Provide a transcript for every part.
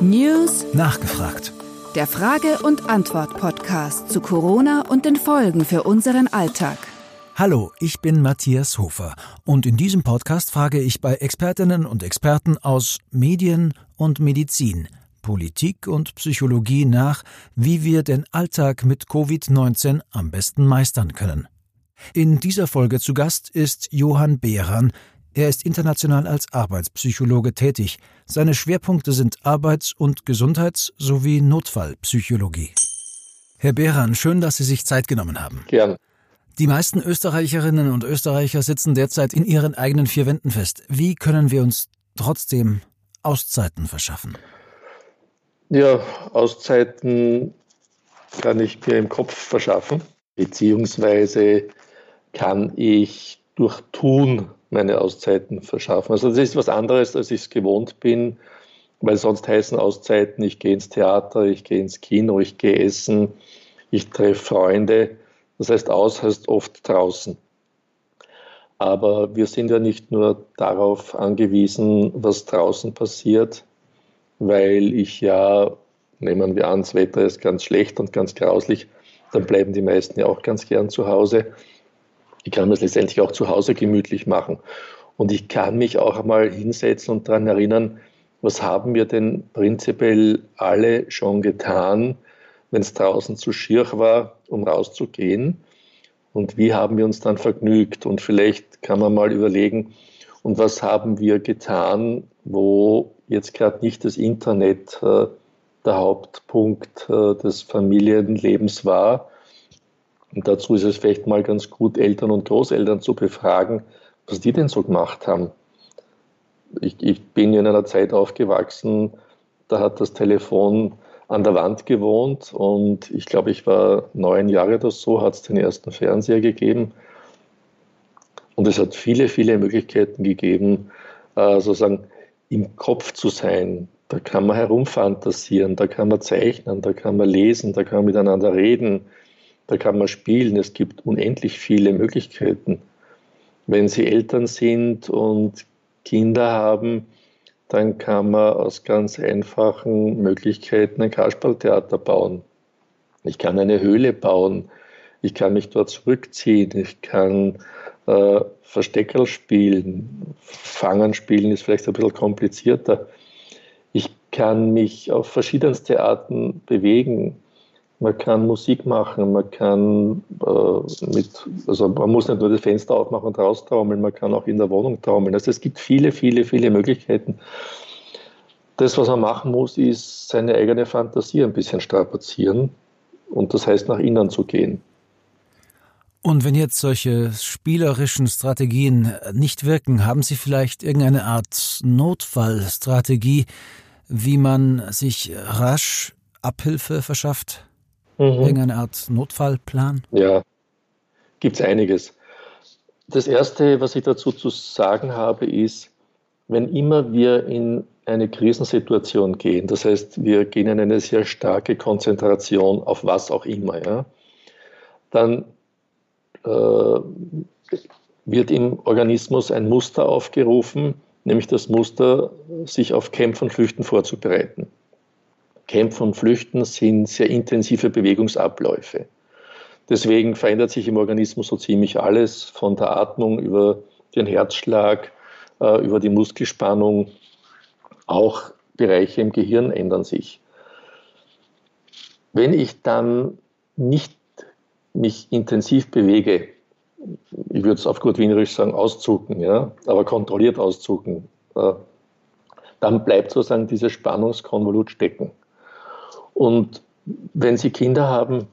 News Nachgefragt. Der Frage- und Antwort-Podcast zu Corona und den Folgen für unseren Alltag. Hallo, ich bin Matthias Hofer und in diesem Podcast frage ich bei Expertinnen und Experten aus Medien und Medizin, Politik und Psychologie nach, wie wir den Alltag mit Covid-19 am besten meistern können. In dieser Folge zu Gast ist Johann Behran, er ist international als Arbeitspsychologe tätig. Seine Schwerpunkte sind Arbeits- und Gesundheits- sowie Notfallpsychologie. Herr Behran, schön, dass Sie sich Zeit genommen haben. Gern. Die meisten Österreicherinnen und Österreicher sitzen derzeit in ihren eigenen vier Wänden fest. Wie können wir uns trotzdem Auszeiten verschaffen? Ja, Auszeiten kann ich mir im Kopf verschaffen, beziehungsweise kann ich durch Tun meine Auszeiten verschaffen. Also das ist was anderes, als ich es gewohnt bin, weil sonst heißen Auszeiten, ich gehe ins Theater, ich gehe ins Kino, ich gehe essen, ich treffe Freunde. Das heißt, aus heißt oft draußen. Aber wir sind ja nicht nur darauf angewiesen, was draußen passiert, weil ich ja, nehmen wir an, das Wetter ist ganz schlecht und ganz grauslich, dann bleiben die meisten ja auch ganz gern zu Hause. Ich kann mir es letztendlich auch zu Hause gemütlich machen. Und ich kann mich auch einmal hinsetzen und daran erinnern, was haben wir denn prinzipiell alle schon getan, wenn es draußen zu schier war, um rauszugehen? Und wie haben wir uns dann vergnügt? Und vielleicht kann man mal überlegen, und was haben wir getan, wo jetzt gerade nicht das Internet äh, der Hauptpunkt äh, des Familienlebens war, und dazu ist es vielleicht mal ganz gut, Eltern und Großeltern zu befragen, was die denn so gemacht haben. Ich, ich bin in einer Zeit aufgewachsen, da hat das Telefon an der Wand gewohnt und ich glaube, ich war neun Jahre oder so, hat es den ersten Fernseher gegeben. Und es hat viele, viele Möglichkeiten gegeben, äh, sozusagen im Kopf zu sein. Da kann man herumfantasieren, da kann man zeichnen, da kann man lesen, da kann man miteinander reden, da kann man spielen. Es gibt unendlich viele Möglichkeiten. Wenn Sie Eltern sind und Kinder haben, dann kann man aus ganz einfachen Möglichkeiten ein Kasperltheater bauen. Ich kann eine Höhle bauen. Ich kann mich dort zurückziehen. Ich kann äh, Versteckerl spielen. Fangen spielen ist vielleicht ein bisschen komplizierter. Ich kann mich auf verschiedenste Arten bewegen. Man kann Musik machen, man kann äh, mit, also man muss nicht nur das Fenster aufmachen und raustraumeln, man kann auch in der Wohnung traumeln. Also es gibt viele, viele, viele Möglichkeiten. Das, was man machen muss, ist seine eigene Fantasie ein bisschen strapazieren und das heißt nach innen zu gehen. Und wenn jetzt solche spielerischen Strategien nicht wirken, haben Sie vielleicht irgendeine Art Notfallstrategie, wie man sich rasch Abhilfe verschafft? Mhm. Irgendeine Art Notfallplan? Ja, gibt es einiges. Das Erste, was ich dazu zu sagen habe, ist, wenn immer wir in eine Krisensituation gehen, das heißt, wir gehen in eine sehr starke Konzentration auf was auch immer, ja, dann äh, wird im Organismus ein Muster aufgerufen, nämlich das Muster, sich auf Kämpfen und Flüchten vorzubereiten. Kämpfen und Flüchten sind sehr intensive Bewegungsabläufe. Deswegen verändert sich im Organismus so ziemlich alles, von der Atmung über den Herzschlag, äh, über die Muskelspannung. Auch Bereiche im Gehirn ändern sich. Wenn ich dann nicht mich intensiv bewege, ich würde es auf gut Wienerisch sagen, auszucken, ja, aber kontrolliert auszucken, äh, dann bleibt sozusagen dieses Spannungskonvolut stecken. Und wenn Sie Kinder haben,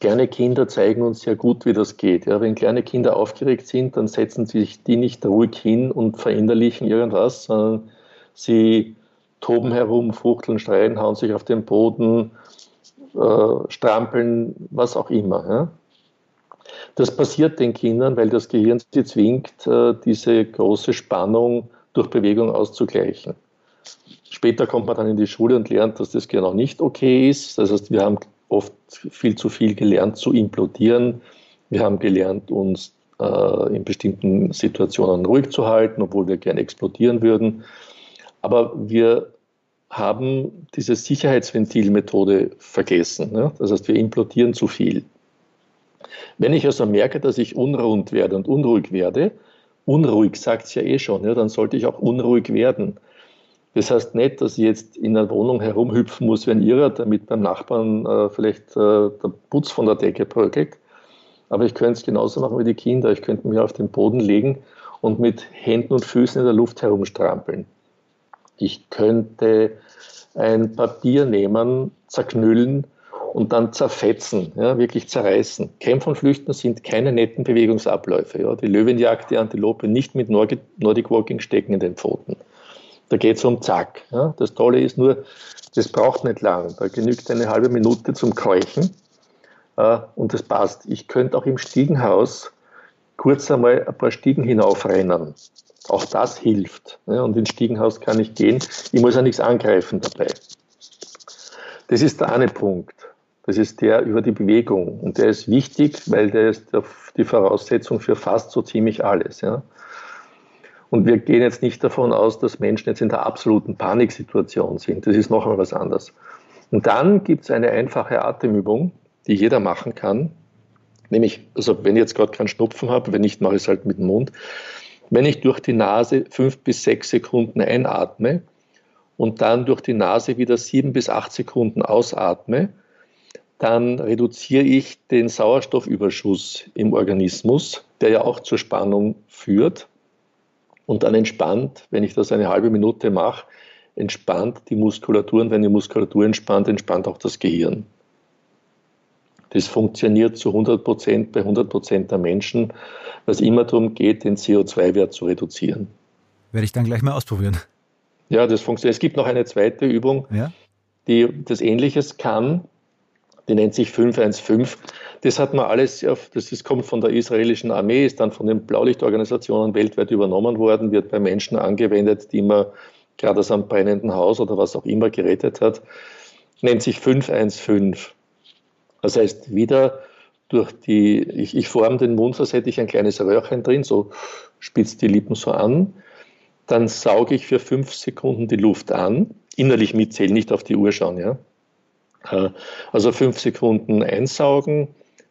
kleine Kinder zeigen uns sehr gut, wie das geht. Ja, wenn kleine Kinder aufgeregt sind, dann setzen sich die nicht ruhig hin und verinnerlichen irgendwas, sondern sie toben herum, fuchteln, schreien, hauen sich auf den Boden, äh, strampeln, was auch immer. Ja. Das passiert den Kindern, weil das Gehirn sie zwingt, äh, diese große Spannung durch Bewegung auszugleichen. Später kommt man dann in die Schule und lernt, dass das genau nicht okay ist. Das heißt, wir haben oft viel zu viel gelernt zu implodieren. Wir haben gelernt, uns äh, in bestimmten Situationen ruhig zu halten, obwohl wir gerne explodieren würden. Aber wir haben diese Sicherheitsventilmethode vergessen. Ja? Das heißt, wir implodieren zu viel. Wenn ich also merke, dass ich unrund werde und unruhig werde, unruhig sagt es ja eh schon, ja, dann sollte ich auch unruhig werden. Das heißt nicht, dass ich jetzt in einer Wohnung herumhüpfen muss wie ein Irrer, damit beim Nachbarn äh, vielleicht äh, der Putz von der Decke bröckelt. Aber ich könnte es genauso machen wie die Kinder. Ich könnte mich auf den Boden legen und mit Händen und Füßen in der Luft herumstrampeln. Ich könnte ein Papier nehmen, zerknüllen und dann zerfetzen, ja, wirklich zerreißen. Kämpfen und Flüchten sind keine netten Bewegungsabläufe. Ja. Die Löwenjagd, die Antilope nicht mit Nordic Walking stecken in den Pfoten. Da geht es um Zack. Ja. Das Tolle ist nur, das braucht nicht lang. Da genügt eine halbe Minute zum Keuchen äh, und das passt. Ich könnte auch im Stiegenhaus kurz einmal ein paar Stiegen hinaufrennen. Auch das hilft. Ja. Und ins Stiegenhaus kann ich gehen. Ich muss ja nichts angreifen dabei. Das ist der eine Punkt. Das ist der über die Bewegung. Und der ist wichtig, weil der ist die Voraussetzung für fast so ziemlich alles. Ja. Und wir gehen jetzt nicht davon aus, dass Menschen jetzt in der absoluten Paniksituation sind. Das ist noch einmal was anderes. Und dann gibt es eine einfache Atemübung, die jeder machen kann. Nämlich, also wenn ich jetzt gerade keinen Schnupfen habe, wenn nicht, mache ich es halt mit dem Mund. Wenn ich durch die Nase fünf bis sechs Sekunden einatme und dann durch die Nase wieder sieben bis acht Sekunden ausatme, dann reduziere ich den Sauerstoffüberschuss im Organismus, der ja auch zur Spannung führt. Und dann entspannt, wenn ich das eine halbe Minute mache, entspannt die Muskulatur. Und wenn die Muskulatur entspannt, entspannt auch das Gehirn. Das funktioniert zu 100 Prozent bei 100 Prozent der Menschen, was immer darum geht, den CO2-Wert zu reduzieren. Werde ich dann gleich mal ausprobieren. Ja, das funktioniert. Es gibt noch eine zweite Übung, ja? die das Ähnliches kann die nennt sich 515. Das hat man alles, auf, das ist, kommt von der israelischen Armee, ist dann von den Blaulichtorganisationen weltweit übernommen worden, wird bei Menschen angewendet, die man gerade aus einem brennenden Haus oder was auch immer gerettet hat, nennt sich 515. Das heißt, wieder durch die, ich, ich forme den Mund, als hätte ich ein kleines Röhrchen drin, so spitzt die Lippen so an. Dann sauge ich für fünf Sekunden die Luft an, innerlich mitzählen, nicht auf die Uhr schauen, ja. Äh, also fünf Sekunden einsaugen,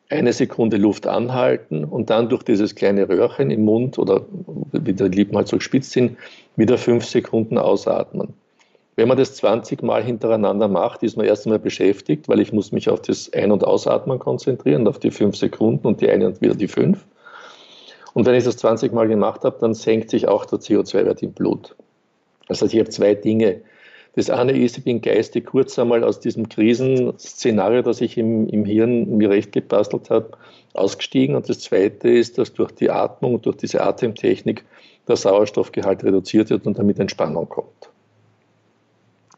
eine Sekunde Luft anhalten und dann durch dieses kleine Röhrchen im Mund oder wie die Lippen halt so gespitzt sind, wieder fünf Sekunden ausatmen. Wenn man das 20 Mal hintereinander macht, ist man erst einmal beschäftigt, weil ich muss mich auf das Ein- und Ausatmen konzentrieren, auf die fünf Sekunden und die eine und wieder die fünf. Und wenn ich das 20 Mal gemacht habe, dann senkt sich auch der CO2-Wert im Blut. Das heißt, ich habe zwei Dinge, das eine ist, ich bin geistig kurz einmal aus diesem Krisenszenario, das ich im, im Hirn mir recht gebastelt habe, ausgestiegen. Und das zweite ist, dass durch die Atmung, durch diese Atemtechnik der Sauerstoffgehalt reduziert wird und damit Entspannung kommt.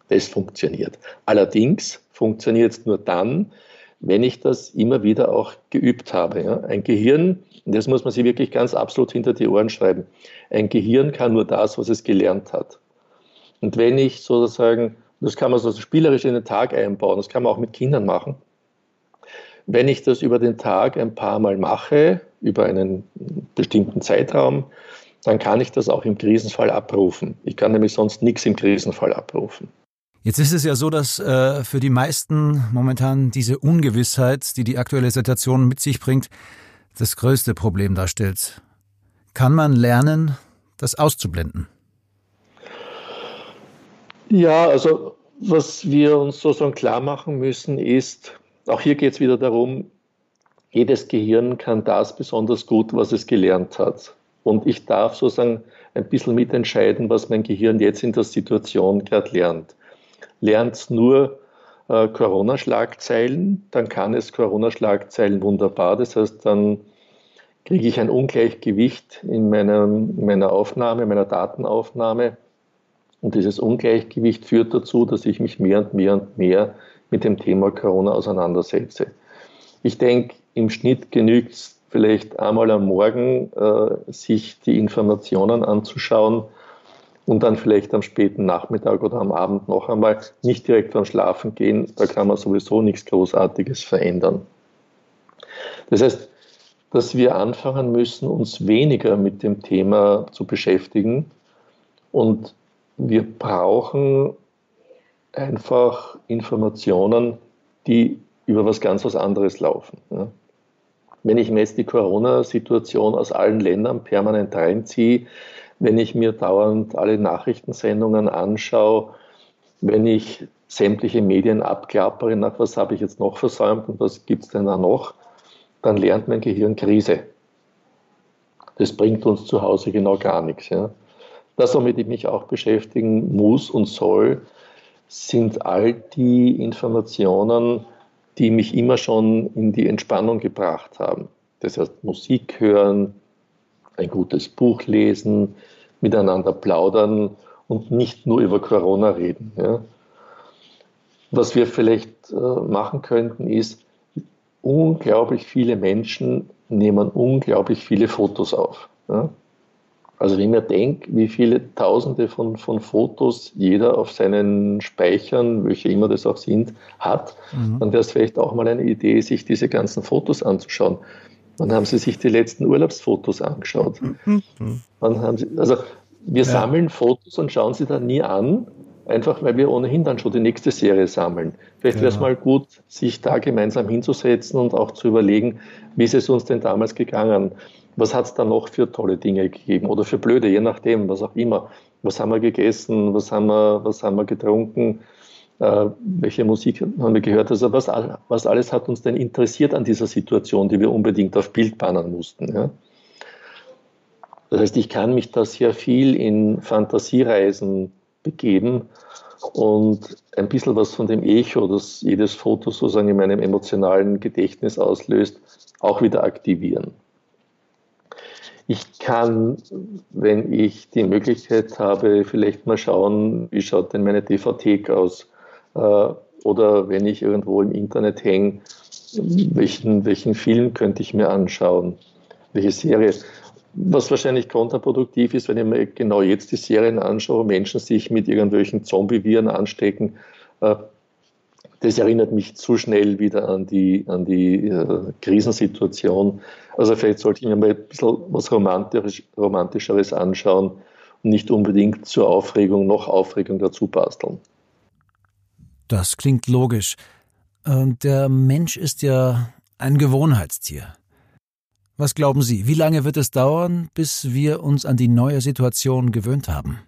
Das funktioniert. Allerdings funktioniert es nur dann, wenn ich das immer wieder auch geübt habe. Ein Gehirn, das muss man sich wirklich ganz absolut hinter die Ohren schreiben, ein Gehirn kann nur das, was es gelernt hat. Und wenn ich sozusagen, das kann man so spielerisch in den Tag einbauen, das kann man auch mit Kindern machen. Wenn ich das über den Tag ein paar Mal mache, über einen bestimmten Zeitraum, dann kann ich das auch im Krisenfall abrufen. Ich kann nämlich sonst nichts im Krisenfall abrufen. Jetzt ist es ja so, dass äh, für die meisten momentan diese Ungewissheit, die die aktuelle Situation mit sich bringt, das größte Problem darstellt. Kann man lernen, das auszublenden? Ja, also was wir uns sozusagen klar machen müssen, ist, auch hier geht es wieder darum, jedes Gehirn kann das besonders gut, was es gelernt hat. Und ich darf sozusagen ein bisschen mitentscheiden, was mein Gehirn jetzt in der Situation gerade lernt. Lernt es nur äh, Corona-Schlagzeilen, dann kann es Corona-Schlagzeilen wunderbar. Das heißt, dann kriege ich ein Ungleichgewicht in, meinem, in meiner Aufnahme, meiner Datenaufnahme und dieses Ungleichgewicht führt dazu, dass ich mich mehr und mehr und mehr mit dem Thema Corona auseinandersetze. Ich denke, im Schnitt genügt es vielleicht einmal am Morgen, äh, sich die Informationen anzuschauen und dann vielleicht am späten Nachmittag oder am Abend noch einmal, nicht direkt beim Schlafen gehen, da kann man sowieso nichts Großartiges verändern. Das heißt, dass wir anfangen müssen, uns weniger mit dem Thema zu beschäftigen und wir brauchen einfach Informationen, die über was ganz was anderes laufen. Ja. Wenn ich mir jetzt die Corona-Situation aus allen Ländern permanent reinziehe, wenn ich mir dauernd alle Nachrichtensendungen anschaue, wenn ich sämtliche Medien abklappere, nach was habe ich jetzt noch versäumt und was gibt es denn da noch, dann lernt mein Gehirn Krise. Das bringt uns zu Hause genau gar nichts. Ja. Das, womit ich mich auch beschäftigen muss und soll, sind all die Informationen, die mich immer schon in die Entspannung gebracht haben. Das heißt, Musik hören, ein gutes Buch lesen, miteinander plaudern und nicht nur über Corona reden. Ja. Was wir vielleicht äh, machen könnten, ist, unglaublich viele Menschen nehmen unglaublich viele Fotos auf. Ja. Also wenn ich mir denke, wie viele Tausende von, von Fotos jeder auf seinen Speichern, welche immer das auch sind, hat, mhm. dann wäre es vielleicht auch mal eine Idee, sich diese ganzen Fotos anzuschauen. Wann haben Sie sich die letzten Urlaubsfotos angeschaut? Mhm. Wann haben Sie, also wir ja. sammeln Fotos und schauen sie dann nie an, einfach weil wir ohnehin dann schon die nächste Serie sammeln. Vielleicht wäre es mal gut, sich da gemeinsam hinzusetzen und auch zu überlegen, wie ist es uns denn damals gegangen? Was hat es da noch für tolle Dinge gegeben oder für blöde, je nachdem, was auch immer. Was haben wir gegessen, was haben wir, was haben wir getrunken, äh, welche Musik haben wir gehört. Also was, was alles hat uns denn interessiert an dieser Situation, die wir unbedingt auf Bild bannen mussten. Ja? Das heißt, ich kann mich da sehr viel in Fantasiereisen begeben und ein bisschen was von dem Echo, das jedes Foto sozusagen in meinem emotionalen Gedächtnis auslöst, auch wieder aktivieren. Ich kann, wenn ich die Möglichkeit habe, vielleicht mal schauen, wie schaut denn meine DVD aus? Äh, oder wenn ich irgendwo im Internet hänge, welchen, welchen Film könnte ich mir anschauen? Welche Serie? Was wahrscheinlich kontraproduktiv ist, wenn ich mir genau jetzt die Serien anschaue, Menschen sich mit irgendwelchen Zombie-Viren anstecken, äh, das erinnert mich zu schnell wieder an die, an die äh, Krisensituation. Also vielleicht sollte ich mir mal ein bisschen was Romantisch, Romantischeres anschauen und nicht unbedingt zur Aufregung noch Aufregung dazu basteln. Das klingt logisch. Der Mensch ist ja ein Gewohnheitstier. Was glauben Sie, wie lange wird es dauern, bis wir uns an die neue Situation gewöhnt haben?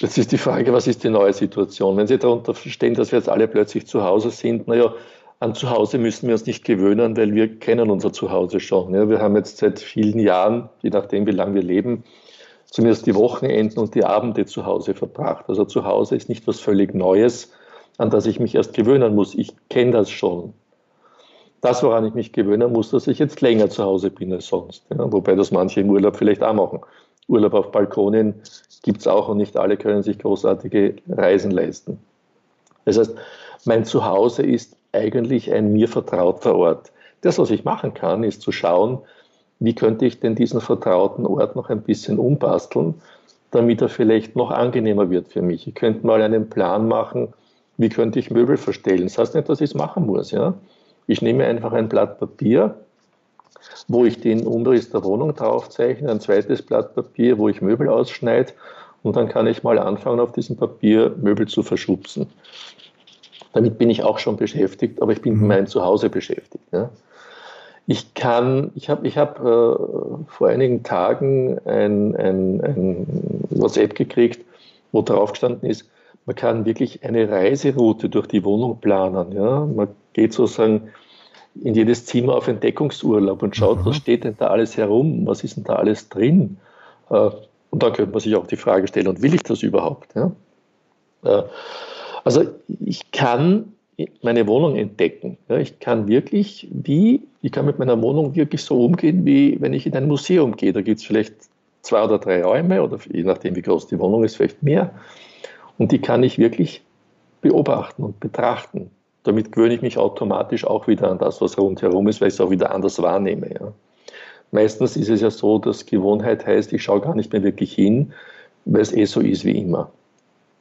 Jetzt ist die Frage, was ist die neue Situation? Wenn Sie darunter verstehen, dass wir jetzt alle plötzlich zu Hause sind, naja, an Zuhause müssen wir uns nicht gewöhnen, weil wir kennen unser Zuhause schon. Ja, wir haben jetzt seit vielen Jahren, je nachdem, wie lange wir leben, zumindest die Wochenenden und die Abende zu Hause verbracht. Also zu Hause ist nicht was völlig Neues, an das ich mich erst gewöhnen muss. Ich kenne das schon. Das, woran ich mich gewöhnen muss, dass ich jetzt länger zu Hause bin als sonst. Ja, wobei das manche im Urlaub vielleicht auch machen. Urlaub auf Balkonien gibt es auch und nicht alle können sich großartige Reisen leisten. Das heißt, mein Zuhause ist eigentlich ein mir vertrauter Ort. Das, was ich machen kann, ist zu schauen, wie könnte ich denn diesen vertrauten Ort noch ein bisschen umbasteln, damit er vielleicht noch angenehmer wird für mich. Ich könnte mal einen Plan machen, wie könnte ich Möbel verstellen. Das heißt nicht, dass ich es machen muss. Ja? Ich nehme einfach ein Blatt Papier, wo ich den Umriss der Wohnung draufzeichne, ein zweites Blatt Papier, wo ich Möbel ausschneide und dann kann ich mal anfangen, auf diesem Papier Möbel zu verschubsen. Damit bin ich auch schon beschäftigt, aber ich bin mhm. mit meinem Zuhause beschäftigt. Ja. Ich kann, ich habe ich hab, äh, vor einigen Tagen ein, ein, ein WhatsApp gekriegt, wo drauf gestanden ist, man kann wirklich eine Reiseroute durch die Wohnung planen. Ja. Man geht sozusagen in jedes Zimmer auf Entdeckungsurlaub und schaut, mhm. was steht denn da alles herum, was ist denn da alles drin. Äh, und dann könnte man sich auch die Frage stellen, und will ich das überhaupt? Ja? Äh, also ich kann meine Wohnung entdecken. Ich kann wirklich, wie, ich kann mit meiner Wohnung wirklich so umgehen, wie wenn ich in ein Museum gehe. Da gibt es vielleicht zwei oder drei Räume oder je nachdem, wie groß die Wohnung ist, vielleicht mehr. Und die kann ich wirklich beobachten und betrachten damit gewöhne ich mich automatisch auch wieder an das, was rundherum ist, weil ich es auch wieder anders wahrnehme. Ja. Meistens ist es ja so, dass Gewohnheit heißt, ich schaue gar nicht mehr wirklich hin, weil es eh so ist wie immer.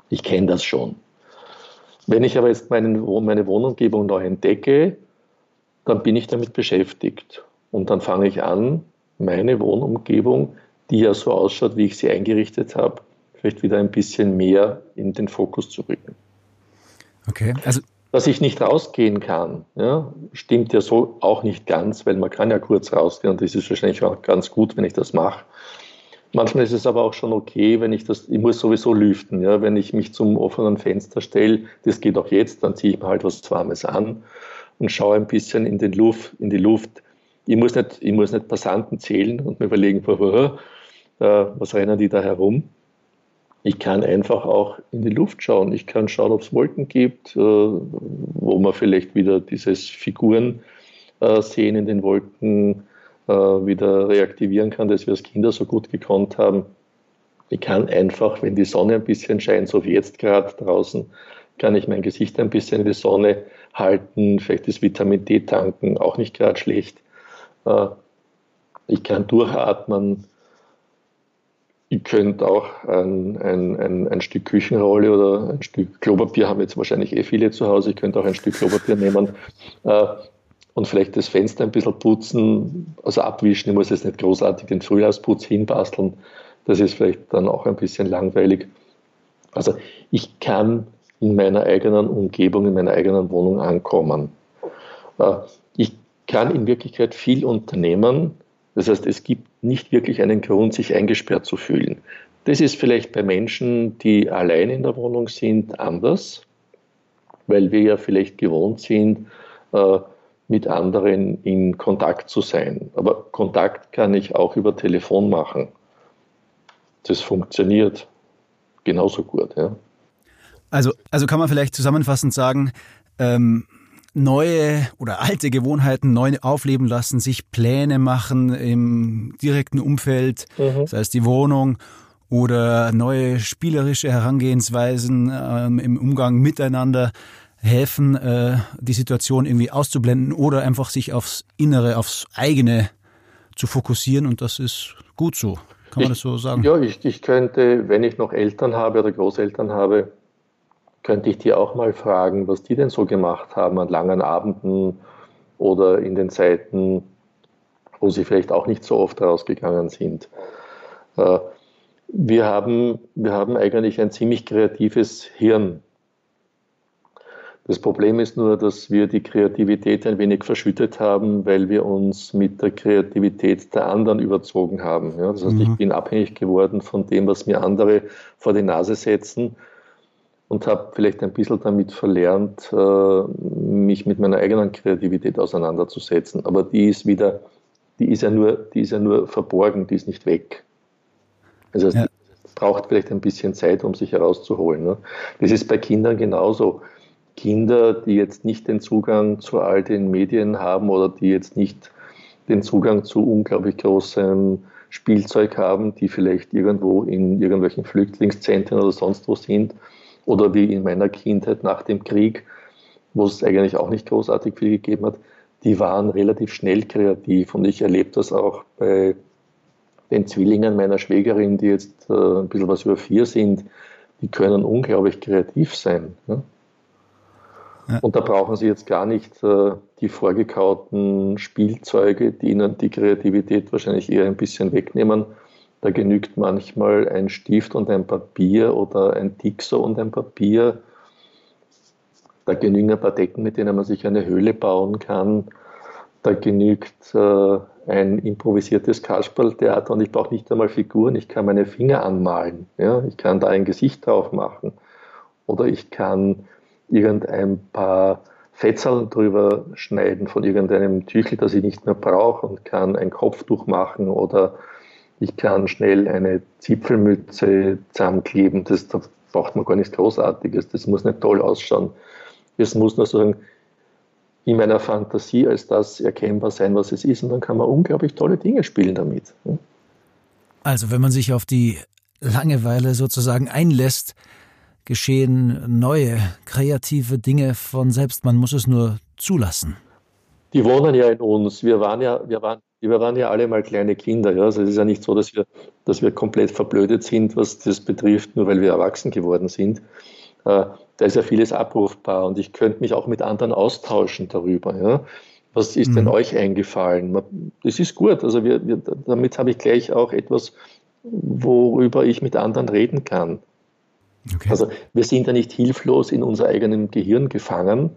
Ich kenne das schon. Wenn ich aber jetzt meinen, meine Wohnumgebung neu entdecke, dann bin ich damit beschäftigt. Und dann fange ich an, meine Wohnumgebung, die ja so ausschaut, wie ich sie eingerichtet habe, vielleicht wieder ein bisschen mehr in den Fokus zu rücken. Okay, also dass ich nicht rausgehen kann, ja, stimmt ja so auch nicht ganz, weil man kann ja kurz rausgehen und das ist wahrscheinlich auch ganz gut, wenn ich das mache. Manchmal ist es aber auch schon okay, wenn ich das, ich muss sowieso lüften, ja, wenn ich mich zum offenen Fenster stelle, das geht auch jetzt, dann ziehe ich mir halt was Warmes an und schaue ein bisschen in, den Luft, in die Luft. Ich muss, nicht, ich muss nicht Passanten zählen und mir überlegen, was rennen die da herum, ich kann einfach auch in die Luft schauen. Ich kann schauen, ob es Wolken gibt, äh, wo man vielleicht wieder dieses Figuren äh, sehen in den Wolken äh, wieder reaktivieren kann, das wir als Kinder so gut gekonnt haben. Ich kann einfach, wenn die Sonne ein bisschen scheint, so wie jetzt gerade draußen, kann ich mein Gesicht ein bisschen in die Sonne halten, vielleicht das Vitamin D tanken, auch nicht gerade schlecht. Ich kann durchatmen, ich könnte auch ein, ein, ein, ein, Stück Küchenrolle oder ein Stück Klopapier, haben jetzt wahrscheinlich eh viele zu Hause, ich könnte auch ein Stück Klopapier nehmen äh, und vielleicht das Fenster ein bisschen putzen, also abwischen. Ich muss jetzt nicht großartig den Frühjahrsputz hinbasteln, das ist vielleicht dann auch ein bisschen langweilig. Also ich kann in meiner eigenen Umgebung, in meiner eigenen Wohnung ankommen. Äh, ich kann in Wirklichkeit viel unternehmen, das heißt, es gibt nicht wirklich einen Grund, sich eingesperrt zu fühlen. Das ist vielleicht bei Menschen, die allein in der Wohnung sind, anders, weil wir ja vielleicht gewohnt sind, äh, mit anderen in Kontakt zu sein. Aber Kontakt kann ich auch über Telefon machen. Das funktioniert genauso gut. Ja. Also, also kann man vielleicht zusammenfassend sagen, ähm, neue oder alte Gewohnheiten neu aufleben lassen, sich Pläne machen im direkten Umfeld, mhm. sei es die Wohnung oder neue spielerische Herangehensweisen ähm, im Umgang miteinander helfen, äh, die Situation irgendwie auszublenden oder einfach sich aufs Innere, aufs eigene zu fokussieren und das ist gut so. Kann man ich, das so sagen? Ja, ich, ich könnte, wenn ich noch Eltern habe oder Großeltern habe, könnte ich dir auch mal fragen, was die denn so gemacht haben an langen Abenden oder in den Zeiten, wo sie vielleicht auch nicht so oft rausgegangen sind. Äh, wir haben, wir haben eigentlich ein ziemlich kreatives Hirn. Das Problem ist nur, dass wir die Kreativität ein wenig verschüttet haben, weil wir uns mit der Kreativität der anderen überzogen haben. Ja, das heißt, mhm. ich bin abhängig geworden von dem, was mir andere vor die Nase setzen und habe vielleicht ein bisschen damit verlernt, äh, mich mit meiner eigenen Kreativität auseinanderzusetzen. Aber die ist wieder, die ist ja nur, die ist ja nur verborgen, die ist nicht weg. Das heißt, ja. braucht vielleicht ein bisschen Zeit, um sich herauszuholen. Ne? Das ist bei Kindern genauso. Kinder, die jetzt nicht den Zugang zu all den Medien haben oder die jetzt nicht den Zugang zu unglaublich großem Spielzeug haben, die vielleicht irgendwo in irgendwelchen Flüchtlingszentren oder sonst wo sind, oder wie in meiner Kindheit nach dem Krieg, wo es eigentlich auch nicht großartig viel gegeben hat, die waren relativ schnell kreativ. Und ich erlebe das auch bei den Zwillingen meiner Schwägerin, die jetzt äh, ein bisschen was über vier sind, die können unglaublich kreativ sein. Ne? Ja. Und da brauchen sie jetzt gar nicht äh, die vorgekauten Spielzeuge, die ihnen die Kreativität wahrscheinlich eher ein bisschen wegnehmen, da genügt manchmal ein Stift und ein Papier oder ein Tixo und ein Papier. Da genügen ein paar Decken, mit denen man sich eine Höhle bauen kann. Da genügt äh, ein improvisiertes Kasperltheater und ich brauche nicht einmal Figuren, ich kann meine Finger anmalen. Ja? Ich kann da ein Gesicht drauf machen. Oder ich kann irgendein paar Fetzerl drüber schneiden von irgendeinem Tüchel, das ich nicht mehr brauche und kann ein Kopftuch machen oder ich kann schnell eine Zipfelmütze zusammenkleben. Das, da braucht man gar nichts Großartiges. Das muss nicht toll ausschauen. Es muss nur sagen, in meiner Fantasie als das erkennbar sein, was es ist. Und dann kann man unglaublich tolle Dinge spielen damit. Also, wenn man sich auf die Langeweile sozusagen einlässt, geschehen neue kreative Dinge von selbst. Man muss es nur zulassen. Die wohnen ja in uns. Wir waren ja, wir waren wir waren ja alle mal kleine Kinder. Ja? Also es ist ja nicht so, dass wir, dass wir komplett verblödet sind, was das betrifft, nur weil wir erwachsen geworden sind. Äh, da ist ja vieles abrufbar und ich könnte mich auch mit anderen austauschen darüber. Ja? Was ist mhm. denn euch eingefallen? Das ist gut. Also wir, wir, damit habe ich gleich auch etwas worüber ich mit anderen reden kann. Okay. Also wir sind ja nicht hilflos in unser eigenem Gehirn gefangen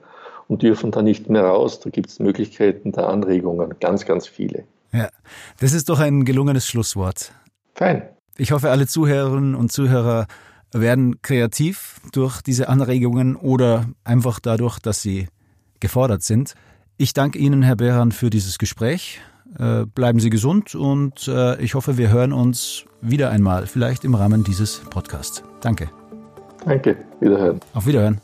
und dürfen da nicht mehr raus. Da gibt es Möglichkeiten der Anregungen, ganz, ganz viele. Ja, das ist doch ein gelungenes Schlusswort. Fein. Ich hoffe, alle Zuhörerinnen und Zuhörer werden kreativ durch diese Anregungen oder einfach dadurch, dass sie gefordert sind. Ich danke Ihnen, Herr Behran, für dieses Gespräch. Äh, bleiben Sie gesund und äh, ich hoffe, wir hören uns wieder einmal, vielleicht im Rahmen dieses Podcasts. Danke. Danke, Wiederhören. Auf Wiederhören.